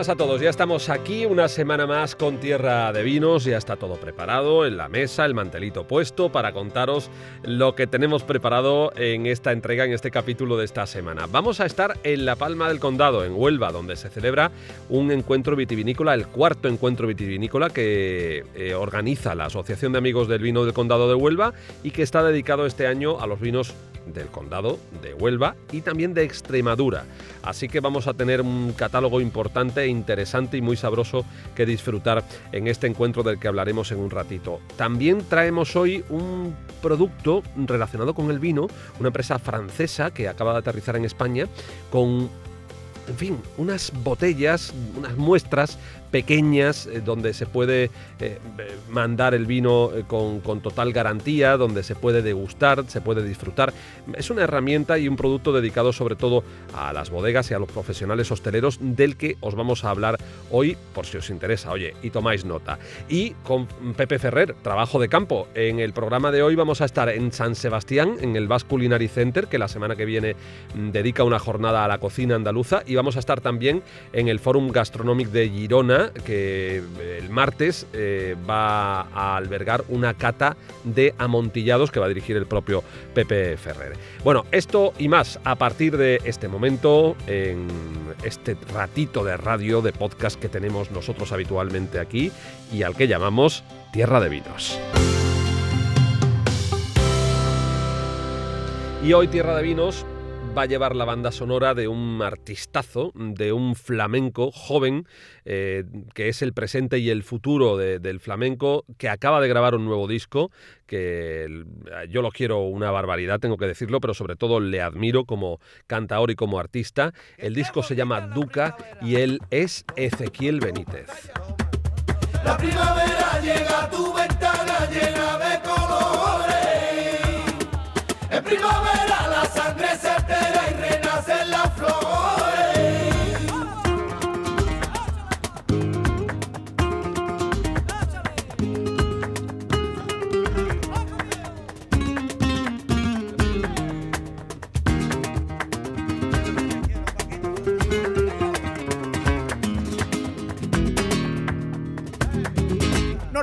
Buenas a todos, ya estamos aquí una semana más con Tierra de Vinos, ya está todo preparado en la mesa, el mantelito puesto para contaros lo que tenemos preparado en esta entrega, en este capítulo de esta semana. Vamos a estar en La Palma del Condado, en Huelva, donde se celebra un encuentro vitivinícola, el cuarto encuentro vitivinícola que eh, organiza la Asociación de Amigos del Vino del Condado de Huelva y que está dedicado este año a los vinos del condado de Huelva y también de Extremadura. Así que vamos a tener un catálogo importante, interesante y muy sabroso que disfrutar en este encuentro del que hablaremos en un ratito. También traemos hoy un producto relacionado con el vino, una empresa francesa que acaba de aterrizar en España con en fin, unas botellas, unas muestras pequeñas eh, donde se puede eh, eh, mandar el vino con, total garantía, donde se puede degustar, se puede disfrutar. Es una herramienta y un producto dedicado sobre todo a las bodegas y a los profesionales hosteleros del que os vamos a hablar hoy por si os interesa, oye, y tomáis nota. Y con Pepe Ferrer, trabajo de campo. En el programa de hoy vamos a estar en San Sebastián, en el Basque Culinary Center, que la semana que viene mm, dedica una jornada a la cocina andaluza, y vamos a estar también en el Fórum Gastronómico de Girona, que el martes eh, va a albergar una cata de amontillados que va a dirigir el propio Pepe Ferrer. Bueno, esto y más a partir de este momento, en este ratito de radio, de podcast que tenemos nosotros habitualmente aquí y al que llamamos Tierra de Vinos. Y hoy Tierra de Vinos va a llevar la banda sonora de un artistazo, de un flamenco joven, eh, que es el presente y el futuro del flamenco, que acaba de grabar un nuevo disco, que yo lo quiero una barbaridad, tengo que decirlo, pero sobre todo le admiro como cantador y como artista. El disco se llama Duca y él es Ezequiel Benítez. La primavera llega a tu ventana llena de colores. En primavera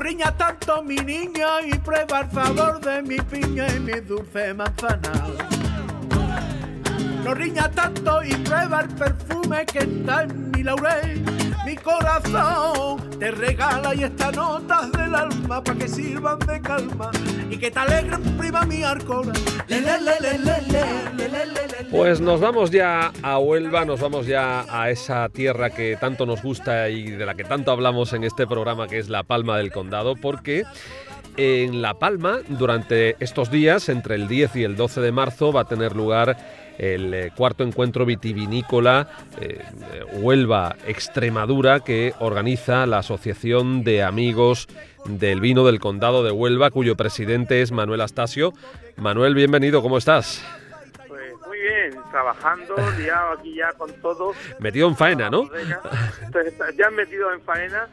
riña tanto mi niña y prueba el sabor de mi piña y mi dulce manzana. No riña tanto y prueba el perfume que está en mi laurel. Mi corazón te regala y estas notas del alma para que sirvan de calma y que te alegren prima mi arcona. Pues nos vamos ya a Huelva, nos vamos ya a esa tierra que tanto nos gusta y de la que tanto hablamos en este programa que es La Palma del Condado, porque en La Palma durante estos días, entre el 10 y el 12 de marzo, va a tener lugar el eh, cuarto encuentro vitivinícola eh, Huelva Extremadura que organiza la Asociación de Amigos del Vino del Condado de Huelva, cuyo presidente es Manuel Astasio. Manuel, bienvenido, ¿cómo estás? Pues muy bien, trabajando, liado aquí ya con todo. Metido en faena, ¿no? ya metido en faena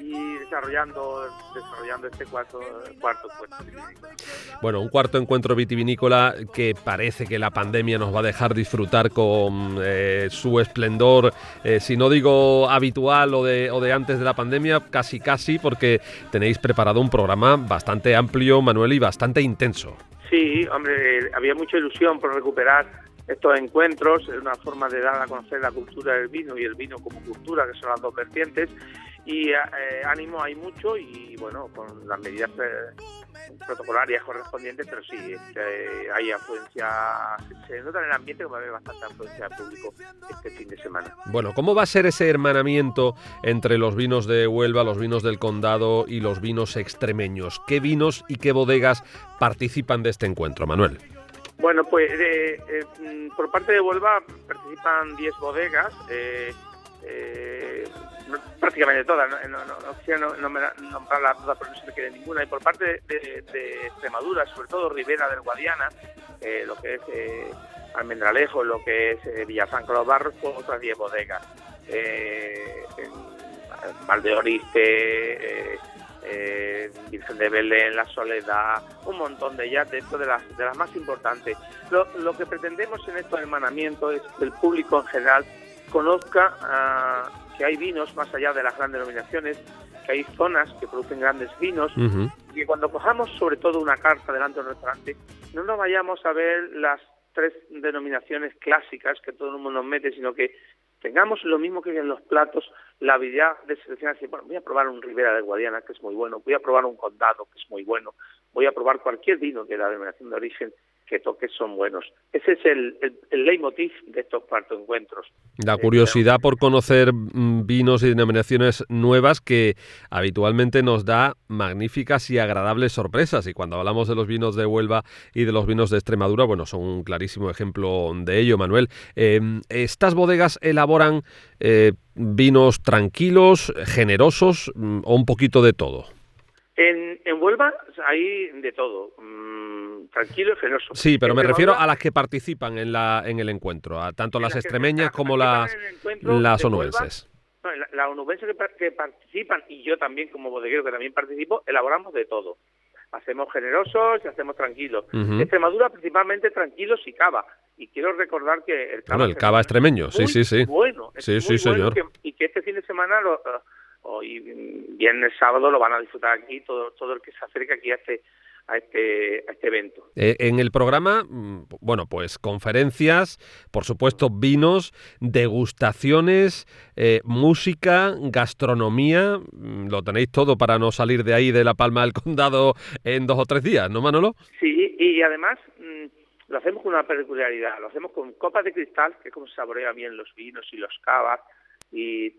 y desarrollando, desarrollando este cuarto, cuarto encuentro vitivinícola. Bueno, un cuarto encuentro vitivinícola que parece que la pandemia nos va a dejar disfrutar con eh, su esplendor, eh, si no digo habitual o de, o de antes de la pandemia, casi casi, porque tenéis preparado un programa bastante amplio, Manuel, y bastante intenso. Sí, hombre, había mucha ilusión por recuperar estos encuentros, es una forma de dar a conocer la cultura del vino y el vino como cultura, que son las dos vertientes, y eh, ánimo hay mucho y bueno, con las medidas eh, protocolarias correspondientes, pero sí, este, hay afluencia, se nota en el ambiente como hay bastante afluencia de público este fin de semana. Bueno, ¿cómo va a ser ese hermanamiento entre los vinos de Huelva, los vinos del condado y los vinos extremeños? ¿Qué vinos y qué bodegas participan de este encuentro, Manuel? Bueno, pues eh, mm, por parte de Huelva participan 10 bodegas. Eh, eh, prácticamente todas, no, no, no, quisiera nombrarlas todas porque no se me quede ninguna, y por parte de, Extremadura, sobre todo Ribera del Guadiana, eh, lo que es eh, Almendralejo, lo que es eh, Villafranca los Barros, con otras 10 bodegas. Eh, en Valdeoriste, eh, Virgen de Belén, La Soledad, un montón de ellas, dentro de las, de las más importantes. Lo, lo que pretendemos en estos hermanamientos es que el público en general conozca ah, que hay vinos más allá de las grandes denominaciones, que hay zonas que producen grandes vinos, y que cuando cojamos sobre todo una carta delante de un restaurante, no nos vayamos a ver las tres denominaciones clásicas que todo el mundo nos mete, sino que tengamos lo mismo que en los platos, la habilidad de seleccionar, decir, bueno, voy a probar un Ribera de Guadiana, que es muy bueno, voy a probar un Condado, que es muy bueno, voy a probar cualquier vino de la denominación de origen, que toques son buenos. Ese es el, el, leitmotiv de estos cuartos encuentros. La curiosidad por conocer mm, vinos y denominaciones nuevas que habitualmente nos da magníficas y agradables sorpresas. Y cuando hablamos de los vinos de Huelva y de los vinos de Extremadura, bueno, son un clarísimo ejemplo de ello, Manuel. Em, ¿Estas bodegas elaboran eh, vinos tranquilos, generosos mm, o un poquito de todo? En, en Huelva hay de todo. Mm, tranquilo y generoso. Sí, pero me refiero a las que participan en, la, en el encuentro, a tanto las extremeñas como las, las onubenses. las onubenses que, participan, y yo también como bodeguero que también participo, elaboramos de todo. Hacemos generosos y hacemos tranquilos. Extremadura principalmente tranquilos y cava. Y quiero recordar que el cava, bueno, el cava extremeño, sí, sí, sí. Bueno, sí, sí, señor. y que este fin de semana lo, hoy viernes sábado lo van a disfrutar aquí todo todo el que se acerca aquí a este a este, a este evento. Eh, en el programa, mm, bueno, pues conferencias, por supuesto vinos, degustaciones, eh, música, gastronomía, mm, lo tenéis todo para no salir de ahí de la Palma del Condado en dos o tres días, ¿no, Manolo? Sí, y además mm, lo hacemos con una peculiaridad, lo hacemos con copas de cristal, que es como se saborea bien los vinos y los cavas, y,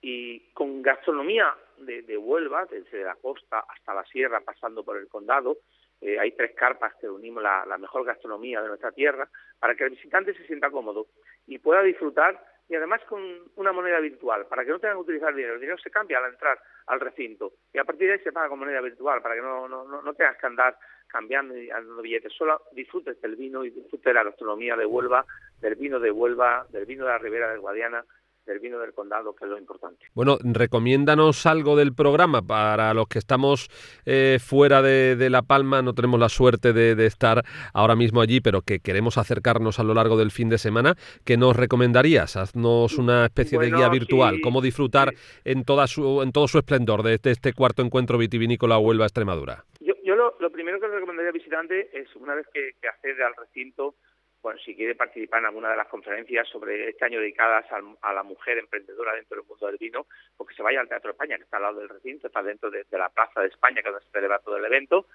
y con gastronomía de, de, Huelva, desde la costa hasta la sierra, pasando por el condado. Eh, hay tres carpas que unimos la, la, mejor gastronomía de nuestra tierra para que el visitante se sienta cómodo y pueda disfrutar y además con una moneda virtual, para que no tengan que utilizar dinero. El dinero se cambia al entrar al recinto y a partir de ahí se paga con moneda virtual para que no, no, no tengas que andar cambiando y dando billetes. Solo disfrutes del vino y disfrutes de la gastronomía de Huelva, del vino de Huelva, del vino de la Ribera del Guadiana del vino del condado, que es lo importante. Bueno, recomiéndanos algo del programa para los que estamos eh, fuera de, La Palma, no tenemos la suerte de, estar ahora mismo allí, pero que queremos acercarnos a lo largo del fin de semana. ¿Qué nos recomendarías? Haznos una especie de guía virtual, cómo disfrutar en, toda su, en todo su esplendor de este, este cuarto encuentro vitivinícola Huelva-Extremadura. Yo, yo lo, primero que recomendaría al visitante es, una vez que, que accede al recinto, bueno, si quiere participar en alguna de las conferencias sobre este año dedicadas a, la mujer emprendedora dentro del mundo del vino, porque se vaya al Teatro España, que está al lado del recinto, está dentro de, la Plaza de España, que es donde se celebra todo el evento,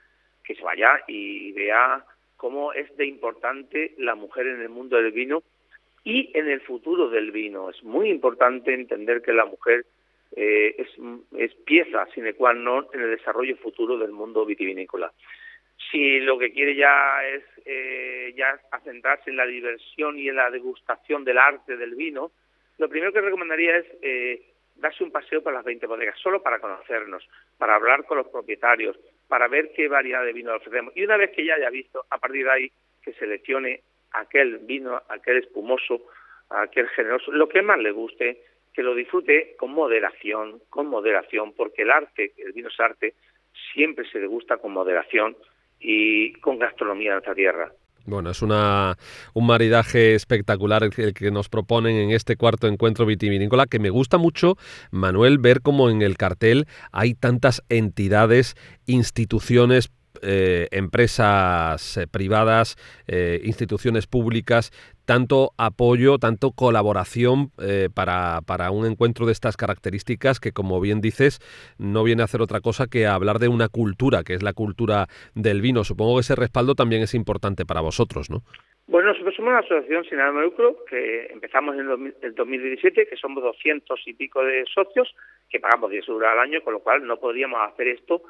que se vaya y vea cómo es de importante la mujer en el mundo del vino y en el futuro del vino. Es muy importante entender que la mujer eh, es, es pieza sine qua non en el desarrollo futuro del mundo vitivinícola. Si lo que quiere ya es eh, ya centrarse en la diversión y en la degustación del arte del vino, lo primero que recomendaría es eh, darse un paseo por las 20 bodegas, solo para conocernos, para hablar con los propietarios, para ver qué variedad de vino ofrecemos. Y una vez que ya haya visto, a partir de ahí, que seleccione aquel vino, aquel espumoso, aquel generoso, lo que más le guste, que lo disfrute con moderación, con moderación, porque el arte, el vino es arte, siempre se degusta con moderación y con gastronomía de nuestra tierra. Bueno, es una, un maridaje espectacular el que, nos proponen en este cuarto encuentro vitivinícola, que me gusta mucho, Manuel, ver cómo en el cartel hay tantas entidades, instituciones, eh, empresas eh, privadas, eh, instituciones públicas, tanto apoyo, tanto colaboración para, para, un encuentro de estas características que, como bien dices, no viene a hacer otra cosa que hablar de una cultura, que es la cultura del vino. Supongo que ese respaldo también es importante para vosotros, ¿no? Bueno, nosotros somos una asociación sin ánimo de lucro que empezamos en el 2017, que somos 200 y pico de socios, que pagamos 10 euros al año, con lo cual no podríamos hacer esto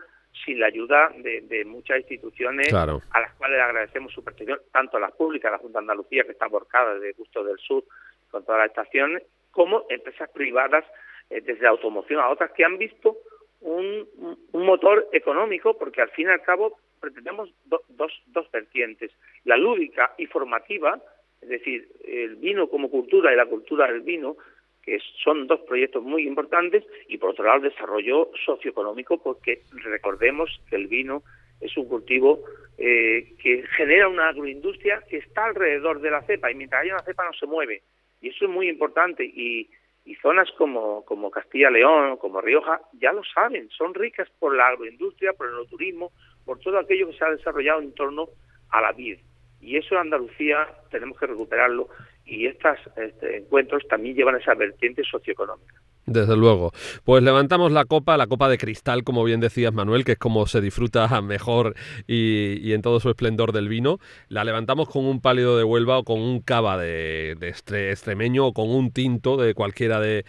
sin la ayuda de, muchas instituciones a las cuales le agradecemos su protección, tanto a las públicas, la Junta de Andalucía, que está borcada desde Gusto del Sur con todas las estaciones, como empresas privadas eh, desde la automoción a otras que han visto un, motor económico, porque al fin y al cabo pretendemos dos, dos vertientes, la lúdica y formativa, es decir, el vino como cultura y la cultura del vino, que son dos proyectos muy importantes, y por otro lado el desarrollo socioeconómico, porque recordemos que el vino es un cultivo eh, que genera una agroindustria que está alrededor de la cepa, y mientras haya una cepa no se mueve, y eso es muy importante, y, y zonas como, como Castilla-León, como Rioja, ya lo saben, son ricas por la agroindustria, por el turismo, por todo aquello que se ha desarrollado en torno a la vid. Y eso en Andalucía tenemos que recuperarlo y estos este, encuentros también llevan esa vertiente socioeconómica. Desde luego. Pues levantamos la copa, la copa de cristal, como bien decías Manuel, que es como se disfruta mejor y, en todo su esplendor del vino. La levantamos con un pálido de Huelva o con un cava de, extremeño o con un tinto de cualquiera de,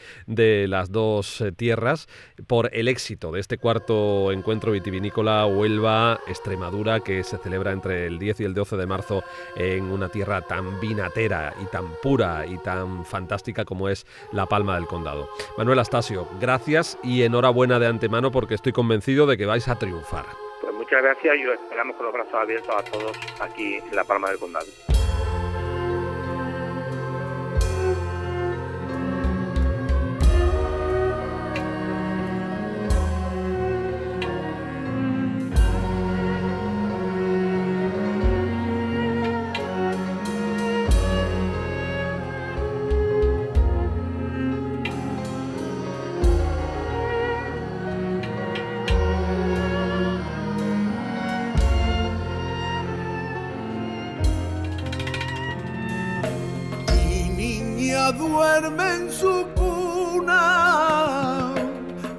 las dos eh, tierras por el éxito de este cuarto encuentro vitivinícola Huelva-Extremadura que se celebra entre el 10 y el 12 de marzo en una tierra tan vinatera y tan pura y tan fantástica como es La Palma del Condado. Manuel Astasio, gracias y enhorabuena de antemano porque estoy convencido de que vais a triunfar. Pues muchas gracias y os esperamos con los brazos abiertos a todos aquí en La Palma del Condado. Duerme en su cuna,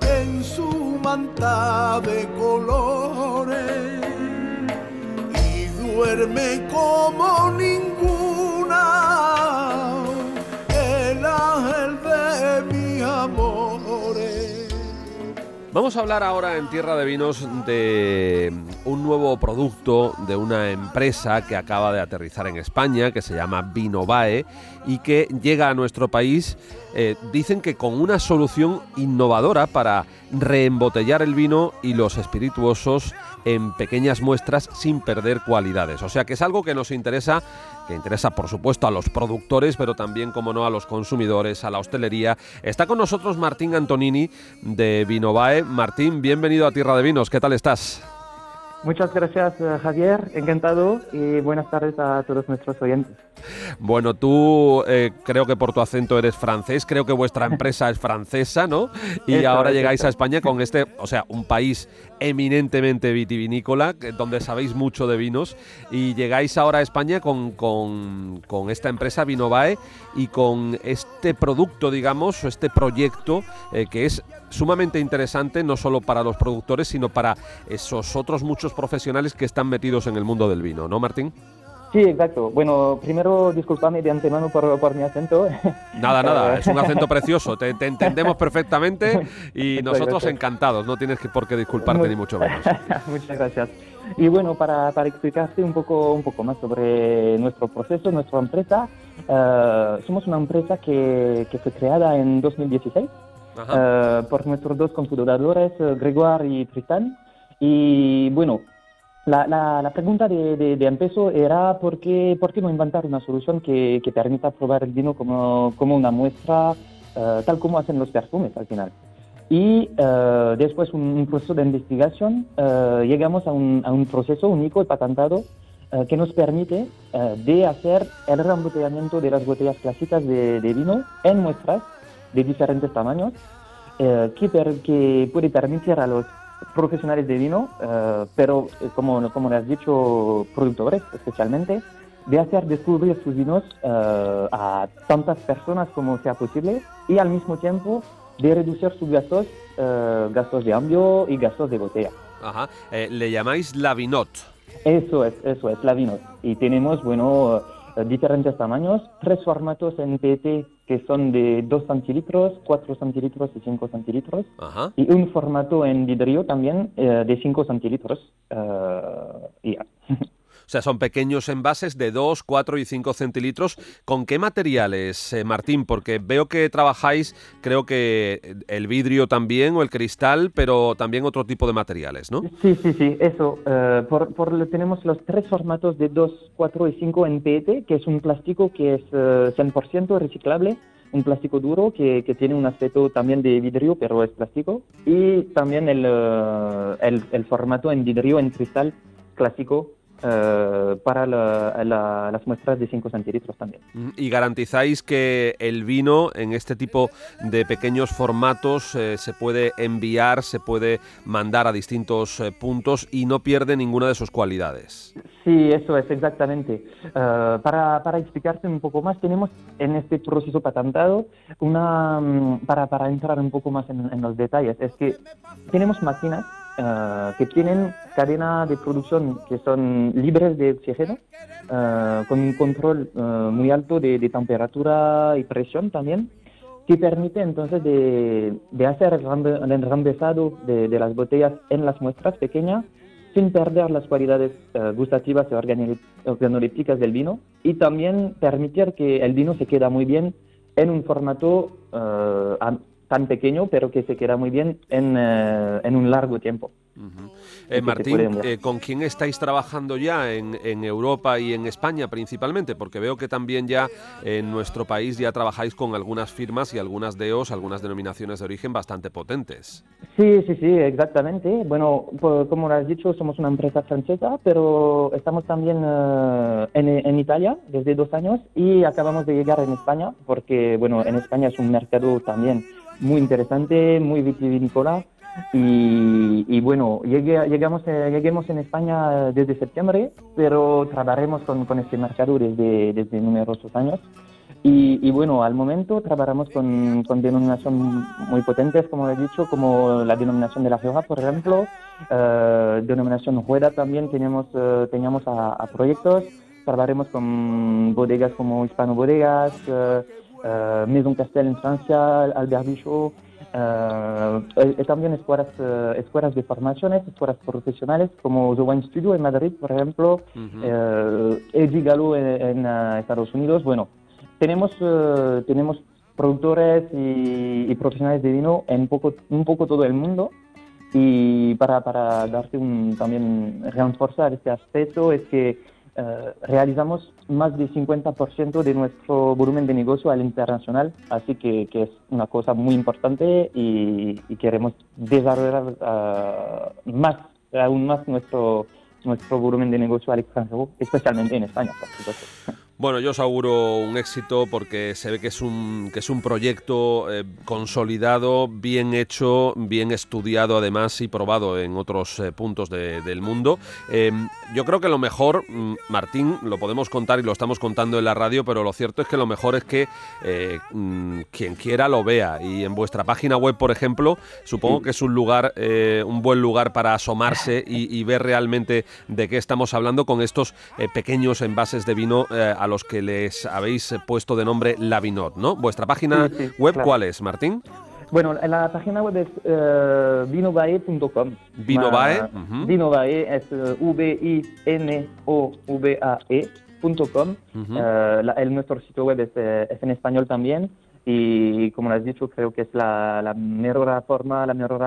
en su manta de Vamos a hablar ahora en Tierra de Vinos de un nuevo producto de una empresa que acaba de aterrizar en España, que se llama Vinovae, y que llega a nuestro país, eh, dicen que con una solución innovadora para reembotellar el vino y los espirituosos en pequeñas muestras sin perder cualidades. O sea que es algo que nos interesa, que interesa por supuesto a los productores, pero también, como no, a los consumidores, a la hostelería. Está con nosotros Martín Antonini de Vinovae. Martín, bienvenido a Tierra de Vinos. ¿Qué tal estás? Muchas gracias, eh, Javier. Encantado y buenas tardes a todos nuestros oyentes. Bueno, tú eh, creo que por tu acento eres francés, creo que vuestra empresa es francesa, ¿no? Y ahora llegáis a España con este, o sea, un país eminentemente vitivinícola, donde sabéis mucho de vinos, y llegáis ahora a España con, con, esta empresa Vinovae y con este producto, digamos, o este proyecto eh, que es sumamente interesante no solo para los productores, sino para esos otros muchos profesionales que están metidos en el mundo del vino, ¿no, Martín? Sí, exacto. Bueno, primero disculpame de antemano por, por mi acento. Nada, nada, es un acento precioso, te, entendemos perfectamente y nosotros encantados, no tienes que, por qué disculparte ni mucho menos. Muchas gracias. Y bueno, para, para, explicarte un poco, un poco más sobre nuestro proceso, nuestra empresa, eh, somos una empresa que, que fue creada en 2016 eh, por nuestros dos computadores, eh, Gregoire y Tristan. Y bueno, la, la, pregunta de, de, empezó era por qué, por qué no inventar una solución que, que permita probar el vino como, como una muestra, eh, tal como hacen los perfumes al final. Y después un, un, proceso de investigación, llegamos a un, a un, proceso único y patentado que nos permite de hacer el reembotellamiento de las botellas clásicas de, de vino en muestras de diferentes tamaños eh, que, que, puede permitir a los profesionales de vino, eh, pero eh, como, como has dicho, productores especialmente, de hacer descubrir sus vinos a tantas personas como sea posible y al mismo tiempo de reducir sus gastos, gastos de cambio y gastos de botella. Ajá. le llamáis la vinot. Eso es, eso es, la vinot. Y tenemos, bueno, diferentes tamaños, tres formatos en PET que son de 2 centilitros, 4 centilitros y 5 centilitros, y un formato en vidrio también eh, de 5 centilitros. Uh, O sea, son pequeños envases de 2, 4 y 5 centilitros. ¿Con qué materiales, eh, Martín? Porque veo que trabajáis, creo que el vidrio también o el cristal, pero también otro tipo de materiales, ¿no? Sí, sí, sí, eso. Eh, por, tenemos los tres formatos de 2, 4 y 5 en PET, que es un plástico que es 100% eh, reciclable, un plástico duro que, que, tiene un aspecto también de vidrio, pero es plástico, y también el, el, el formato en vidrio, en cristal clásico, eh, para las muestras de 5 centilitros también. Mm, ¿Y garantizáis que el vino en este tipo de pequeños formatos eh, se puede enviar, se puede mandar a distintos eh, puntos y no pierde ninguna de sus cualidades? Sí, eso es exactamente. para, para, explicarte un poco más, tenemos en este proceso patentado una, mm, para, para entrar un poco más en, en los detalles, es que tenemos máquinas eh, que tienen cadena de producción que son libres de oxígeno, eh, con un control eh, muy alto de, temperatura y presión también, que permite entonces de, de hacer el enrambesado de, de, las botellas en las muestras pequeñas sin perder las cualidades gustativas y organolépticas del vino y también permitir que el vino se queda muy bien en un formato tan pequeño, pero que se queda muy bien en, eh, en un largo tiempo. Eh, Martín, eh, ¿con quién estáis trabajando ya en, en, Europa y en España principalmente? Porque veo que también ya en nuestro país ya trabajáis con algunas firmas y algunas DEOs, algunas denominaciones de origen bastante potentes. Sí, sí, sí, exactamente. Bueno, como lo has dicho, somos una empresa francesa, pero estamos también en, en Italia desde dos años y acabamos de llegar en España, porque bueno, en España es un mercado también muy interesante, muy vitivinícola. Y, y, bueno, llegué, llegamos, eh, lleguemos en España desde septiembre, pero trabajaremos con, con este mercado desde, desde numerosos años. Y, y, bueno, al momento trabajamos con, con denominaciones muy potentes, como he dicho, como la denominación de la Rioja, por ejemplo, eh, denominación Jueda también tenemos, eh, teníamos a, proyectos, trabajaremos con bodegas como Hispano Bodegas, eh, Maison Castel en Francia, Albert Bichot, eh, y también escuelas, eh, escuelas de formaciones, escuelas profesionales como The Wine Studio en Madrid, por ejemplo, uh Eddie Gallo en, Estados Unidos. Bueno, tenemos, tenemos productores y, profesionales de vino en poco, un poco todo el mundo. Y para, para darte un, también reforzar este aspecto es que eh, realizamos más del 50% de nuestro volumen de negocio al internacional, así que, que es una cosa muy importante y, queremos desarrollar uh, más, aún más nuestro, nuestro volumen de negocio al extranjero, especialmente en España. Bueno, yo os auguro un éxito porque se ve que es un, que es un proyecto eh, consolidado, bien hecho, bien estudiado además y probado en otros eh, puntos del mundo. Em, yo creo que lo mejor, mm, Martín, lo podemos contar y lo estamos contando en la radio, pero lo cierto es que lo mejor es que eh, mm, quien quiera lo vea. Y en vuestra página web, por ejemplo, supongo que es un lugar, un buen lugar para asomarse y, y, ver realmente de qué estamos hablando con estos pequeños envases de vino a los que les habéis puesto de nombre Lavinot, ¿no? ¿Vuestra página web cuál es, Martín? Bueno, la página web es uh, vinovae.com. Vinovae. Vinovae es uh, V-I-N-O-V-A-E.com. Uh, el, nuestro sitio web es, eh, es, en español también. Y como lo has dicho, creo que es la, la mejor forma, la mejor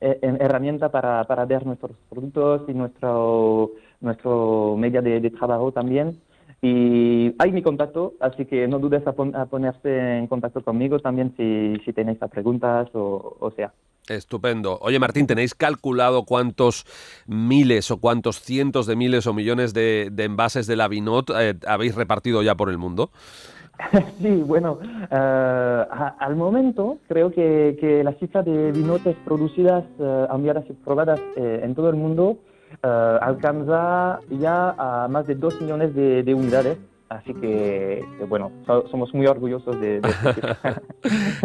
eh, herramienta para, para ver nuestros productos y nuestro, nuestro media de, de trabajo también. Y hay mi contacto, así que no dudes a, ponerse en contacto conmigo también si, si tenéis preguntas o, o sea. Estupendo. Oye, Martín, ¿tenéis calculado cuántos miles o cuántos cientos de miles o millones de, envases de la Vinot eh, habéis repartido ya por el mundo? Sí, bueno, eh, al momento creo que, que, la cifra de vinotes producidas, uh, enviadas y probadas en todo el mundo uh, alcanza ya a más de 2 millones de, de unidades. Así que, bueno, somos muy orgullosos de, de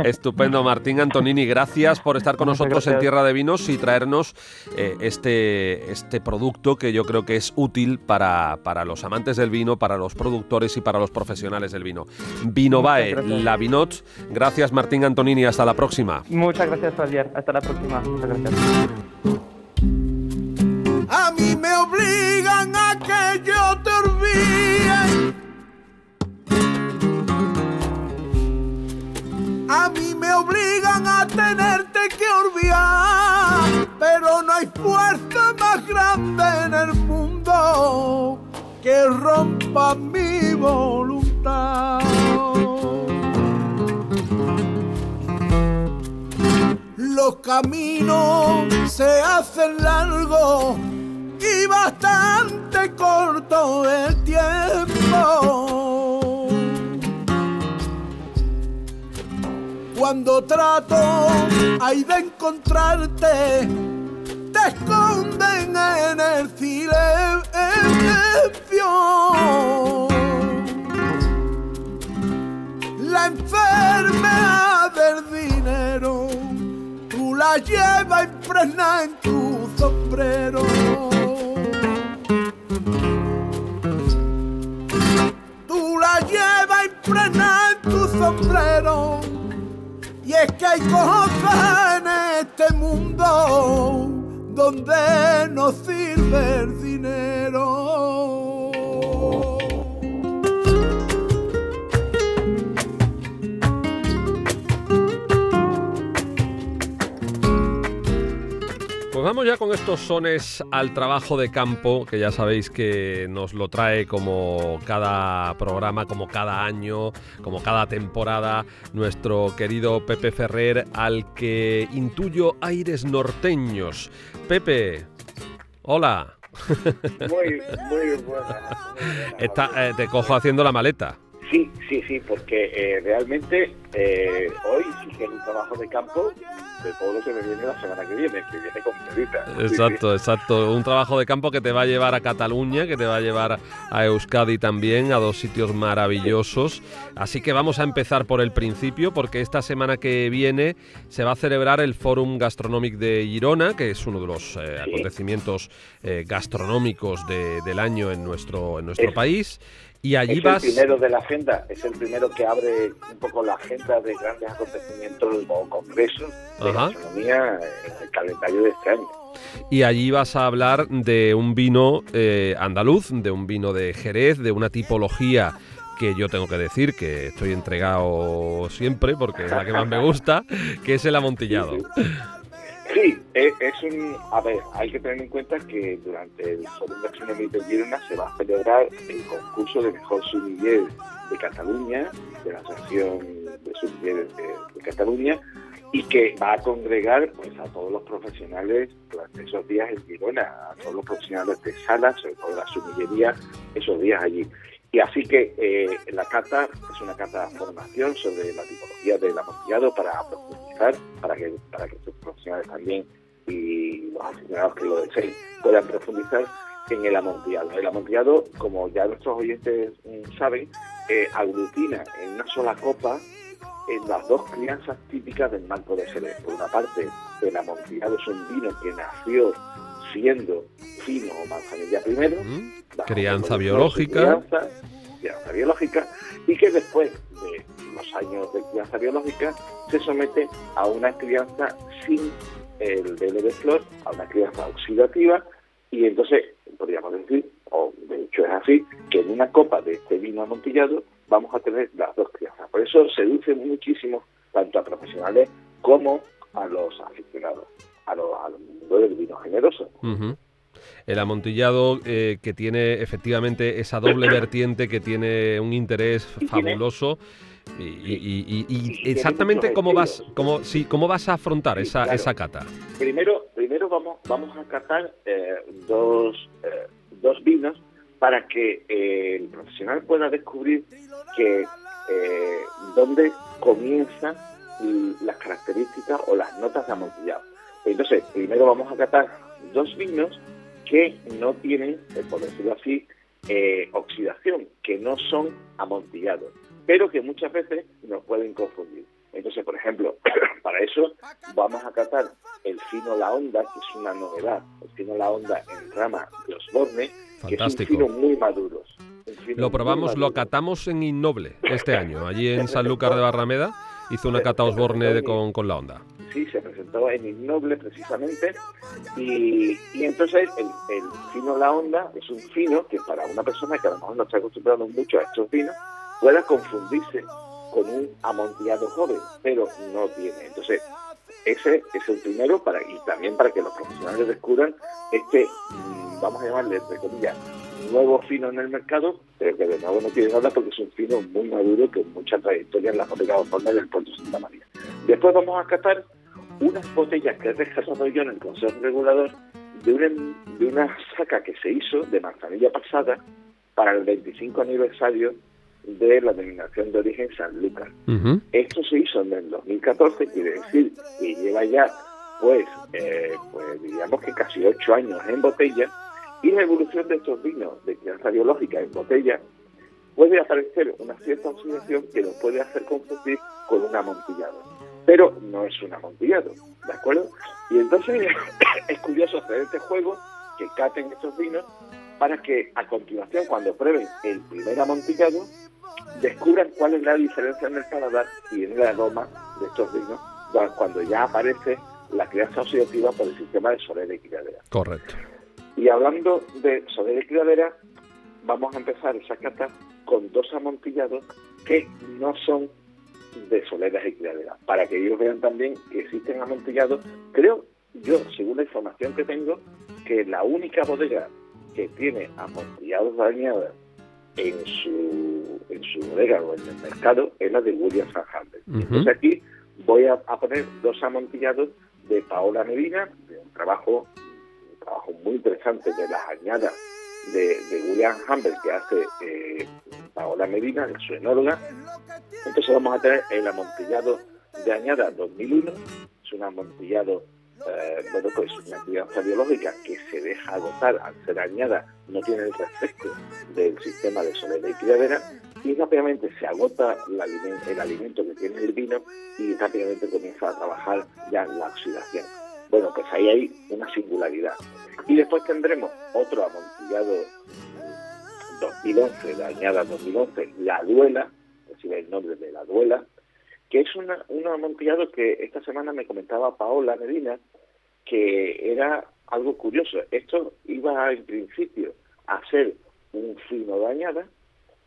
Estupendo, Martín Antonini. Gracias por estar con nosotros en Tierra de Vinos y traernos eh, este, este producto que yo creo que es útil para, para, los amantes del vino, para los productores y para los profesionales del vino. Vinovae, la Vinot. Gracias, Martín Antonini. Hasta la próxima. Muchas gracias, Javier. Hasta la próxima. Muchas gracias A mí me obligan a tenerte que olvidar, pero no hay fuerza más grande en el mundo que rompa mi voluntad. Los caminos se hacen largos y bastante corto el tiempo Cuando trato hay de encontrarte, te esconden en el silencio. La enfermedad del dinero, tú la llevas impregnada en tu sombrero. Tú la llevas impregnada en tu sombrero. Es que hay cosas en este mundo donde no sirve el dinero. Pues vamos ya con estos sones al trabajo de campo, que ya sabéis que nos lo trae como cada programa, como cada año, como cada temporada, nuestro querido Pepe Ferrer, al que intuyo aires norteños. Pepe, hola. Muy, muy buena. eh, te cojo haciendo la maleta. Sí, sí, sí, porque eh, realmente eh, hoy sí que es un trabajo de campo de todo lo que me viene la semana que viene, que viene completita. Exacto, exacto. Un trabajo de campo que te va a llevar a Cataluña, que te va a llevar a Euskadi también, a dos sitios maravillosos. Así que vamos a empezar por el principio, porque esta semana que viene se va a celebrar el Fórum Gastronómico de Girona, que es uno de los eh, acontecimientos eh, gastronómicos de, del año en nuestro, en nuestro Es- país. Y allí es vas... el primero de la agenda, es el primero que abre un poco la agenda de grandes acontecimientos o congresos de Ajá. gastronomía en el calendario de este año. Y allí vas a hablar de un vino eh, andaluz, de un vino de Jerez, de una tipología que yo tengo que decir que estoy entregado siempre porque es la que más me gusta, que es el amontillado. Sí, es, es un. A ver, hay que tener en cuenta que durante el Forum Gastronómico de Girona se va a celebrar el concurso de mejor sommelier de Cataluña, de la Asociación de Sommeliers de, Cataluña, y que va a congregar pues a todos los profesionales durante esos días en Girona, a todos los profesionales de salas, sobre todo la somillería, esos días allí. Y así que eh, la cata es una cata de formación sobre la tipología del amontillado para profundizar, para que, para que sus profesionales también y los aficionados que lo deseen puedan profundizar en el amontillado. El amontillado, como ya nuestros oyentes mm, saben, eh, aglutina en una sola copa en las dos crianzas típicas del Marco de Jerez. Por una parte, el amontillado es un vino que nació siendo fino o manzanilla primero, ¿Mm? Crianza biológica. Crianza, crianza biológica, y que después de los años de crianza biológica se somete a una crianza sin el velo de flor, a una crianza oxidativa, y entonces podríamos decir, o de hecho es así, que en una copa de este vino amontillado vamos a tener las dos crianzas. Por eso seduce muchísimo tanto a profesionales como a los aficionados, a los, mundo del vino generoso. El amontillado eh, que tiene efectivamente esa doble vertiente, que tiene un interés fabuloso. Y, y- y- exactamente cómo vas, cómo, sí, cómo vas a afrontar Sí, esa, claro. esa cata. Primero, primero vamos, vamos a catar eh, dos, eh, dos vinos para que eh, el profesional pueda descubrir que eh, dónde comienzan las características o las notas de amontillado. Entonces, primero vamos a catar dos vinos que no tienen, eh, por decirlo así, eh, oxidación, que no son amontillados, pero que muchas veces nos pueden confundir. Entonces, por ejemplo, para eso vamos a catar el fino La Onda, que es una novedad, el fino La Onda en rama de Osborne, que es un Fantástico. fino muy maduro. fino Lo probamos, lo catamos en Innoble este año, allí en Sanlúcar de Barrameda. Hizo una cata Osborne de- con, con la onda. Sí, se presentó en Innoble precisamente, y, y entonces el, el fino La Onda es un fino que para una persona que a lo mejor no está acostumbrado mucho a estos vinos, pueda confundirse con un amontillado joven, pero no tiene. Entonces, ese es el primero para y también para que los profesionales descubran este, mm, vamos a llamarle, entre comillas, nuevo fino en el mercado, pero que de nuevo no tiene nada porque es un fino muy maduro con mucha trayectoria en la fábrica de del puerto Santa María. Después vamos a catar unas botellas que he rescatado yo en el Consejo Regulador de una, de una saca que se hizo de manzanilla pasada para el 25 aniversario de la denominación de origen San Lucas. Esto se hizo en el 2014, quiere decir que lleva ya, pues, eh, pues digamos que casi ocho años en botella, y la evolución de estos vinos de crianza biológica en botella puede aparecer una cierta oxidación que nos puede hacer confundir con un amontillado. Pero no es un amontillado, ¿de acuerdo? Y entonces es curioso hacer este juego, que caten estos vinos, para que a continuación, cuando prueben el primer amontillado, descubran cuál es la diferencia en el paladar y en el aroma de estos vinos cuando ya aparece la crianza oxidativa por el sistema de solera y criadera. Correcto. Y hablando de solera y criadera, vamos a empezar esa cata con dos amontillados que no son de soleras y criaderas, para que ellos vean también que existen amontillados. Creo yo, según la información que tengo, que la única bodega que tiene amontillados dañados en su, en su bodega o en el mercado es la de William Van Entonces aquí voy a, poner dos amontillados de Paola Medina, de un trabajo, un trabajo muy interesante de las añadas de, William Humber que hace eh, Paola Medina, su enóloga. Entonces vamos a tener el amontillado de añada 2001, es un amontillado eh, bueno, pues una actividad biológica que se deja agotar al ser añada, no tiene el refresco del sistema de solera y criadera, y rápidamente se agota el alimento, que tiene el vino y rápidamente comienza a trabajar ya la oxidación. Bueno, pues ahí hay una singularidad. Y después tendremos otro amontillado 2011, la añada 2011, La Duela, decir, el nombre de La Duela, que es una, un amontillado que esta semana me comentaba Paola Medina, que era algo curioso. Esto iba en principio a ser un fino de añada,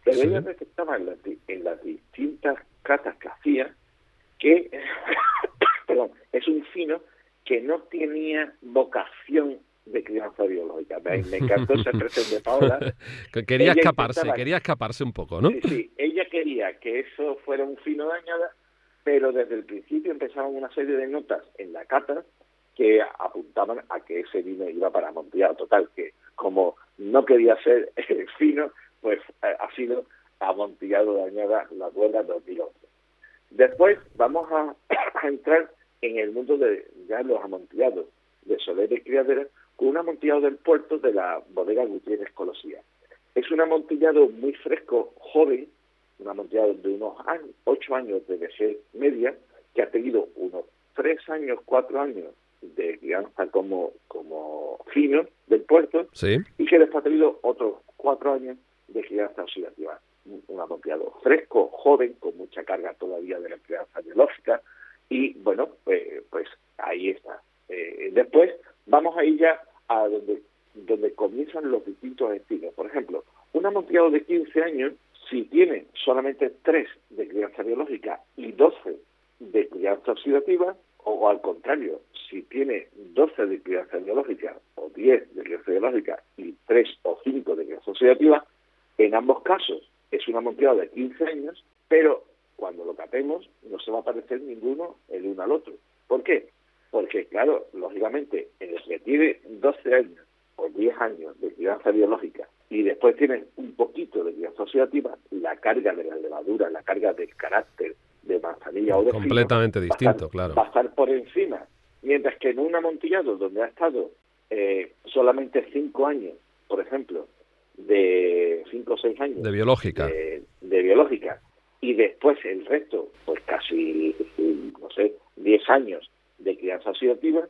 pero ella detectaba en, en las distintas catas que hacía que perdón, es un fino que no tenía vocación de crianza biológica. Me, encantó esa expresión de Paola. quería escaparse, quería escaparse un poco, ¿no? Sí, sí, ella quería que eso fuera un fino de añada, pero desde el principio empezaban una serie de notas en la cata que apuntaban a que ese vino iba para Amontillado. Total, que como no quería ser fino, pues eh, ha sido amontillado de añada la duela 2011. Después vamos a, entrar en el mundo de ya los amontillados de Soler y Criadera con un amontillado del puerto de la bodega Gutiérrez Colosía. Es un amontillado muy fresco, joven, un amontillado de unos ocho años de vejez media, que ha tenido unos tres años, cuatro años de crianza como, como fino del puerto y que después ha tenido otros cuatro años de crianza oxidativa. Un, amontillado fresco, joven, con mucha carga todavía de la crianza biológica y bueno, pues, pues ahí está. Eh, después vamos a ir ya a donde, donde comienzan los distintos estilos. Por ejemplo, un amontillado de 15 años, si tiene solamente 3 de crianza biológica y 12 de crianza oxidativa, o, al contrario, si tiene 12 de crianza biológica o 10 de crianza biológica y 3 o 5 de crianza oxidativa, en ambos casos es un amontillado de 15 años, pero cuando lo catemos no se va a parecer ninguno el uno al otro. ¿Por qué? Porque, claro, lógicamente, en el que tiene 12 años o 10 años de crianza biológica y después tiene un poquito de crianza oxidativa, la carga de la levadura, la carga del carácter de manzanilla o de completamente distinto, claro. Va a estar por encima, mientras que en un amontillado donde ha estado eh, solamente 5 años, por ejemplo, de 5 o 6 años de biológica, de, de biológica y después el resto, pues casi, no sé, 10 años de crianza oxidativa,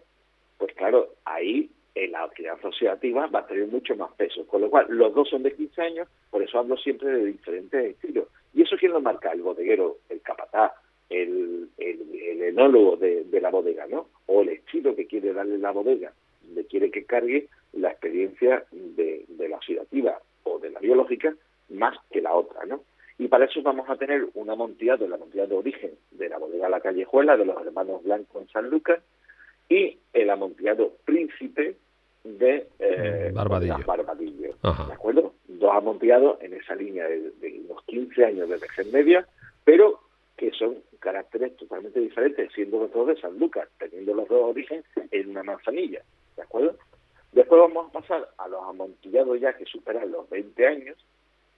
pues claro, ahí en la crianza oxidativa va a tener mucho más peso. Con lo cual, los dos son de 15 años, por eso hablo siempre de diferentes estilos. ¿Y eso quién lo marca? El bodeguero, el capataz, el, el, enólogo de, la bodega, ¿no? O el estilo que quiere darle la bodega, le quiere que cargue la experiencia de, de la oxidativa o de la biológica más que la otra, ¿no? Y para eso vamos a tener un amontillado, el amontillado de origen de la bodega La Callejuela, de los hermanos Blanco en San Lucas, y el amontillado príncipe de eh, Barbadillo. ¿De acuerdo? Dos amontillados en esa línea de, unos 15 años de vejez media, pero que son caracteres totalmente diferentes, siendo los dos de San Lucas, teniendo los dos orígenes en una manzanilla, ¿de acuerdo? Después vamos a pasar a los amontillados ya que superan los 20 años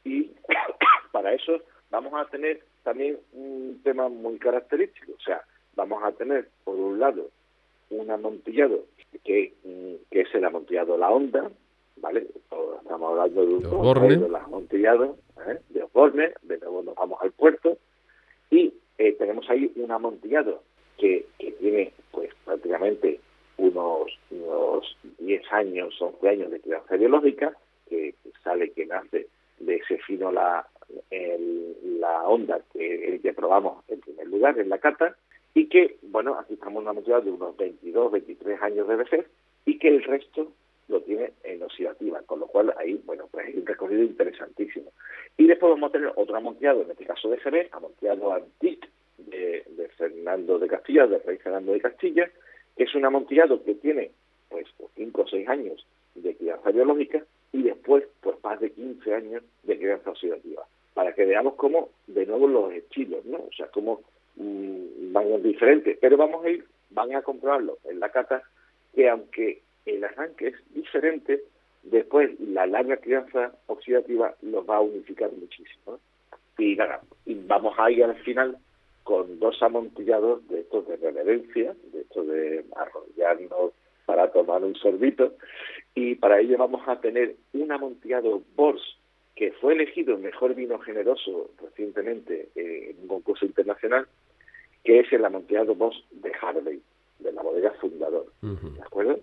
y para eso vamos a tener también un tema muy característico, o sea, vamos a tener por un lado un amontillado que, mm, que es el amontillado La Onda, ¿vale? Estamos hablando de un de los amontillados ¿eh? de Osborne, de nuevo nos vamos al puerto y eh, tenemos ahí un amontillado que, que tiene pues prácticamente unos, unos 10 años, 11 años de crianza biológica, que, sale, que nace de ese fino la, la onda que, que probamos en primer lugar en la cata, y que, bueno, aquí estamos en una montaña de unos 22, 23 años de vejez, y que el resto lo tiene en oxidativa, con lo cual ahí, bueno, pues hay un recorrido interesantísimo. Y después vamos a tener otro amontillado, en este caso de GB, amontillado Antic, de, Fernando de Castilla, de Rey Fernando de Castilla, que es un amontillado que tiene pues 5 o 6 años de crianza biológica y después pues más de 15 años de crianza oxidativa, para que veamos cómo de nuevo los estilos, ¿no? O sea, cómo mmm, van diferentes, pero vamos a ir, van a comprobarlo en la cata, que aunque el arranque es diferente, después la larga crianza oxidativa los va a unificar muchísimo. Y nada, y vamos a ir al final con dos amontillados de estos de relevancia, de estos de arrollarnos para tomar un sorbito, y para ello vamos a tener un amontillado Bors que fue elegido mejor vino generoso recientemente eh, en un concurso internacional, que es el amontillado Bors de Harvey, de la bodega Fundador. ¿De acuerdo?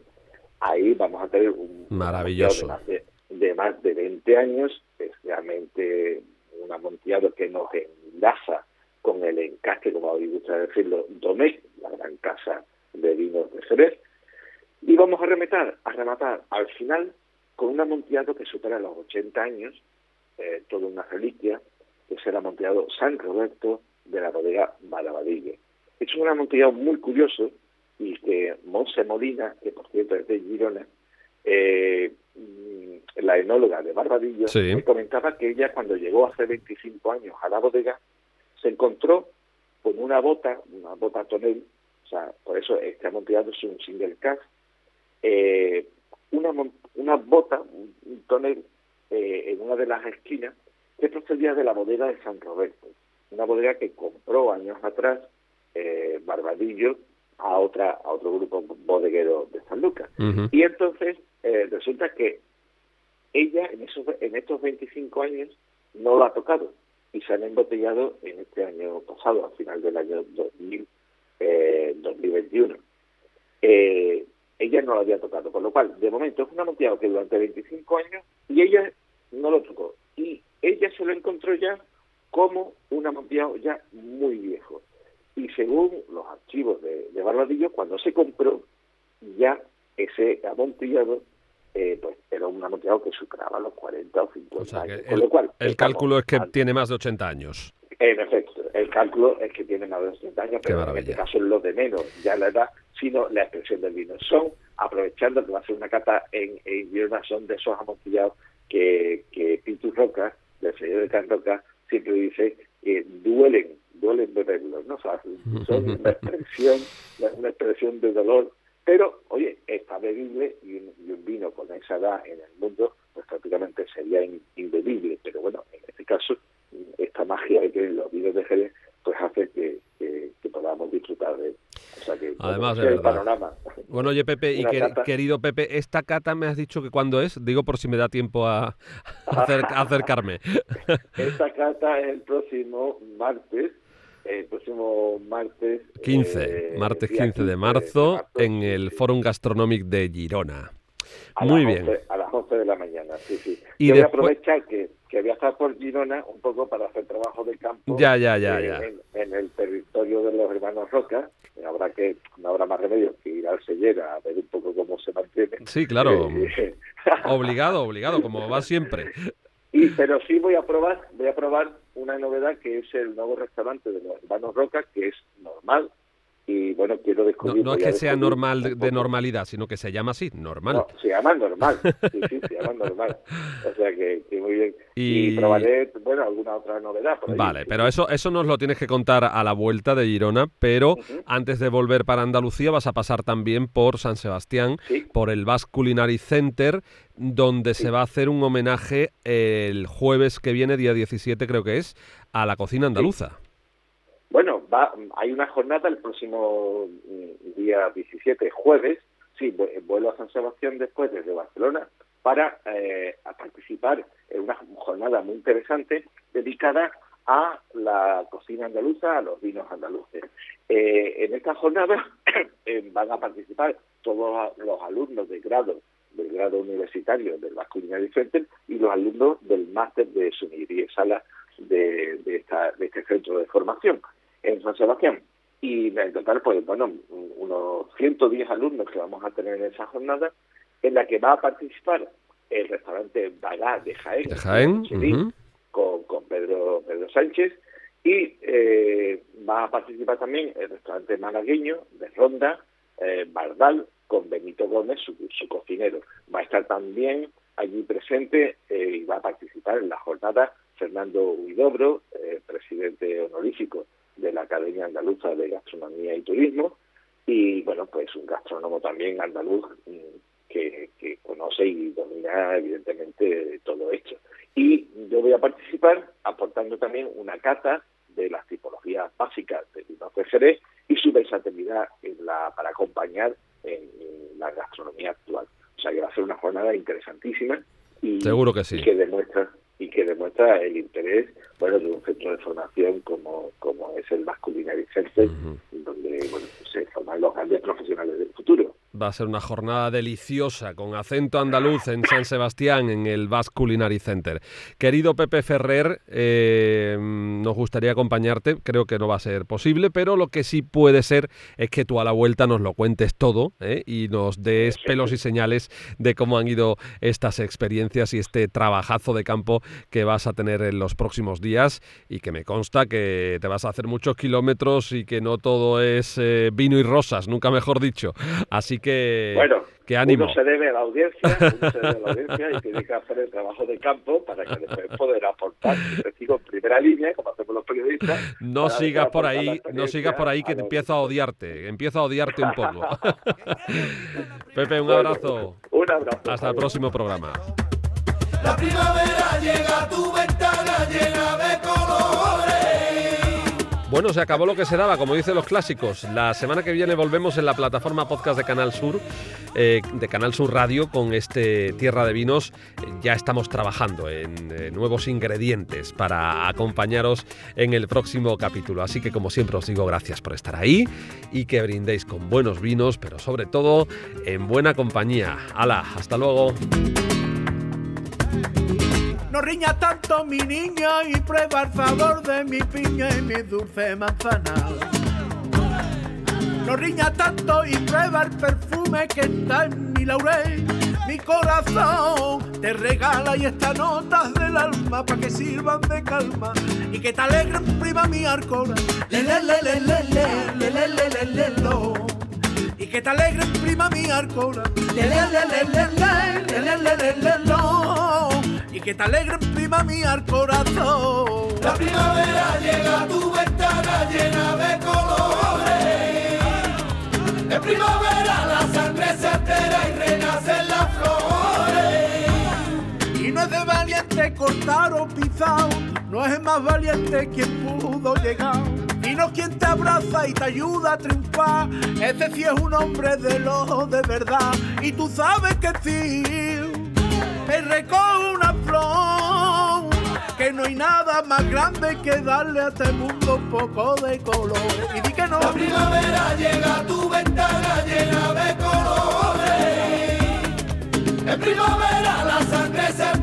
Ahí vamos a tener un maravilloso de de más de 20 años, es realmente un amontillado que nos enlaza con el encaje, como habéis gusta decirlo, Domecq, la gran casa de vinos de Jerez. Y vamos a rematar, a rematar al final con un amontillado que supera los 80 años, eh, toda una reliquia, que es el amontillado San Roberto de la bodega Malavadille. Es un amontillado muy curioso y que Monse Molina, que por cierto es de Girona, eh, la enóloga de Barbadillo, me comentaba que ella cuando llegó hace 25 años a la bodega se encontró con una bota, una bota tonel, o sea, por eso este amontillado es un single cast, eh, una, una bota, un tonel, eh, en una de las esquinas que procedía de la bodega de San Roberto, una bodega que compró años atrás eh, Barbadillo a otra a otro grupo bodeguero de San Lucas. Y entonces eh, resulta que ella en, esos, en estos 25 años no lo ha tocado y se han embotellado en este año pasado, al final del año 2000, 2021. Eh, eh, ella no lo había tocado, con lo cual, de momento, es un amontillado que durante 25 años y ella no lo tocó. Y ella se lo encontró ya como un amontillado ya muy viejo. Y según los archivos de, de Barbadillo, cuando se compró, ya ese amontillado eh, pues era un amontillado que superaba los 40 o 50 años. El, lo cual, el cálculo es que tiene más de 80 años. En efecto, el cálculo es que tiene más de 80 años, pero en este caso es lo de menos, ya la edad, sino la expresión del vino. Son, aprovechando que va a ser una cata en, en son de esos amontillados que, que Pitu Roca, del señor de Can Roca, siempre dice que duelen, duelen beberlos, ¿no? O sea, son una expresión, una expresión de dolor pero, oye, está bebible y un, vino con esa edad en el mundo, pues prácticamente sería imbebible. Pero bueno, en este caso, esta magia que los vinos de Jerez, pues hace que, podamos disfrutar de él. O sea que, Además, de panorama. Bueno, oye, Pepe, y querido Pepe, esta cata me has dicho que cuándo es, digo por si me da tiempo a, acercarme. esta cata es el próximo martes el próximo martes. 15, eh, martes 15 de marzo, en el Fórum Gastronómico de Girona. Muy bien. a las 11 de la mañana, sí, sí. Y voy a aprovechar que, que voy a estar por Girona un poco para hacer trabajo de campo. Ya, ya, ya, eh, ya. En, el territorio de los hermanos Roca. Habrá que, no habrá más remedio que ir al Sellera a ver un poco cómo se mantiene. Sí, claro. Eh, obligado, obligado, como va siempre. Y, pero sí voy a probar, voy a probar una novedad que es el nuevo restaurante de los hermanos Roca, que es normal, y bueno, quiero descubrir... No, es que sea normal de, normalidad, sino que se llama así, normal. No, se llama normal, sí, sí, se llama normal. O sea que, muy bien. Y... probaré, bueno, alguna otra novedad. vale, pero eso, eso nos lo tienes que contar a la vuelta de Girona, pero antes de volver para Andalucía vas a pasar también por San Sebastián, por el Basque Culinary Center, donde se va a hacer un homenaje el jueves que viene, día 17 creo que es, a la cocina andaluza. Bueno, va, hay una jornada el próximo mm, día 17, jueves, sí, vuelo a San Sebastián después desde Barcelona para eh, participar en una jornada muy interesante dedicada a la cocina andaluza, a los vinos andaluces. Eh, en esta jornada eh, van a participar todos los alumnos de grado del grado universitario del Basque Culinary Center y los alumnos del máster de y Sala de, de, esta, de este centro de formación en San Sebastián. Y en total, pues bueno, unos 110 alumnos que vamos a tener en esa jornada, en la que va a participar el restaurante Bagá de Jaén, de Jaén con, con Pedro, Pedro Sánchez, y eh, va a participar también el restaurante malagueño de Ronda, eh, Bardal, con Benito Gómez, su, cocinero. Va a estar también allí presente eh, y va a participar en la jornada Fernando Huidobro, eh, presidente honorífico de la Academia Andaluza de Gastronomía y Turismo, y bueno, pues un gastrónomo también andaluz mm, que, conoce y domina evidentemente todo esto. Y yo voy a participar aportando también una cata de las tipologías básicas de vinos de Jerez y su versatilidad en la, para acompañar en, la gastronomía actual. O sea que va a ser una jornada interesantísima y, Seguro que sí. que demuestra y que demuestra el interés bueno de un centro de formación como, como es el Masculinary Center, donde bueno, se forman los grandes profesionales del futuro. Va a ser una jornada deliciosa con acento andaluz en San Sebastián, en el Basque Culinary Center. Querido Pepe Ferrer, eh, nos gustaría acompañarte, creo que no va a ser posible, pero lo que sí puede ser es que tú a la vuelta nos lo cuentes todo ¿eh? y nos des pelos y señales de cómo han ido estas experiencias y este trabajazo de campo que vas a tener en los próximos días y que me consta que te vas a hacer muchos kilómetros y que no todo es eh, vino y rosas, nunca mejor dicho. Así que, bueno, que ánimo. Uno se debe a la audiencia, uno se debe a la audiencia y tiene que hacer el trabajo de campo para que después poder aportar, digo, en primera línea, como hacemos los periodistas. No sigas por ahí, no sigas por ahí que te empiezo a odiarte, empiezo a odiarte un poco. Pepe, un abrazo. Un abrazo. Hasta el próximo programa. La primavera llega a tu ventana llena de bueno, se acabó lo que se daba, como dicen los clásicos. La semana que viene volvemos en la plataforma podcast de Canal Sur, eh, de Canal Sur Radio, con este Tierra de Vinos. Ya estamos trabajando en eh, nuevos ingredientes para acompañaros en el próximo capítulo. Así que, como siempre, os digo gracias por estar ahí y que brindéis con buenos vinos, pero sobre todo en buena compañía. ¡Hala! ¡Hasta luego! No riña tanto mi niña y prueba el sabor de mi piña y mi dulce manzana. No riña tanto y prueba el perfume que está en mi laurel. Mi corazón te regala y estas notas del alma para que sirvan de calma y que te alegren prima mi arcora. Le que te alegre prima mi arcola. Y que te alegre prima mi corazón. La primavera llega a tu ventana llena de colores. En primavera la sangre se altera y renace la es de valiente cortar o pisar, no es más valiente quien pudo llegar. Y quien te abraza y te ayuda a triunfar, ese sí es un hombre de lo de verdad. Y tú sabes que sí me recoge una flor, que no hay nada más grande que darle a este mundo un poco de color. Y di que no. La primavera llega a tu ventana llena de colores. En primavera la sangre se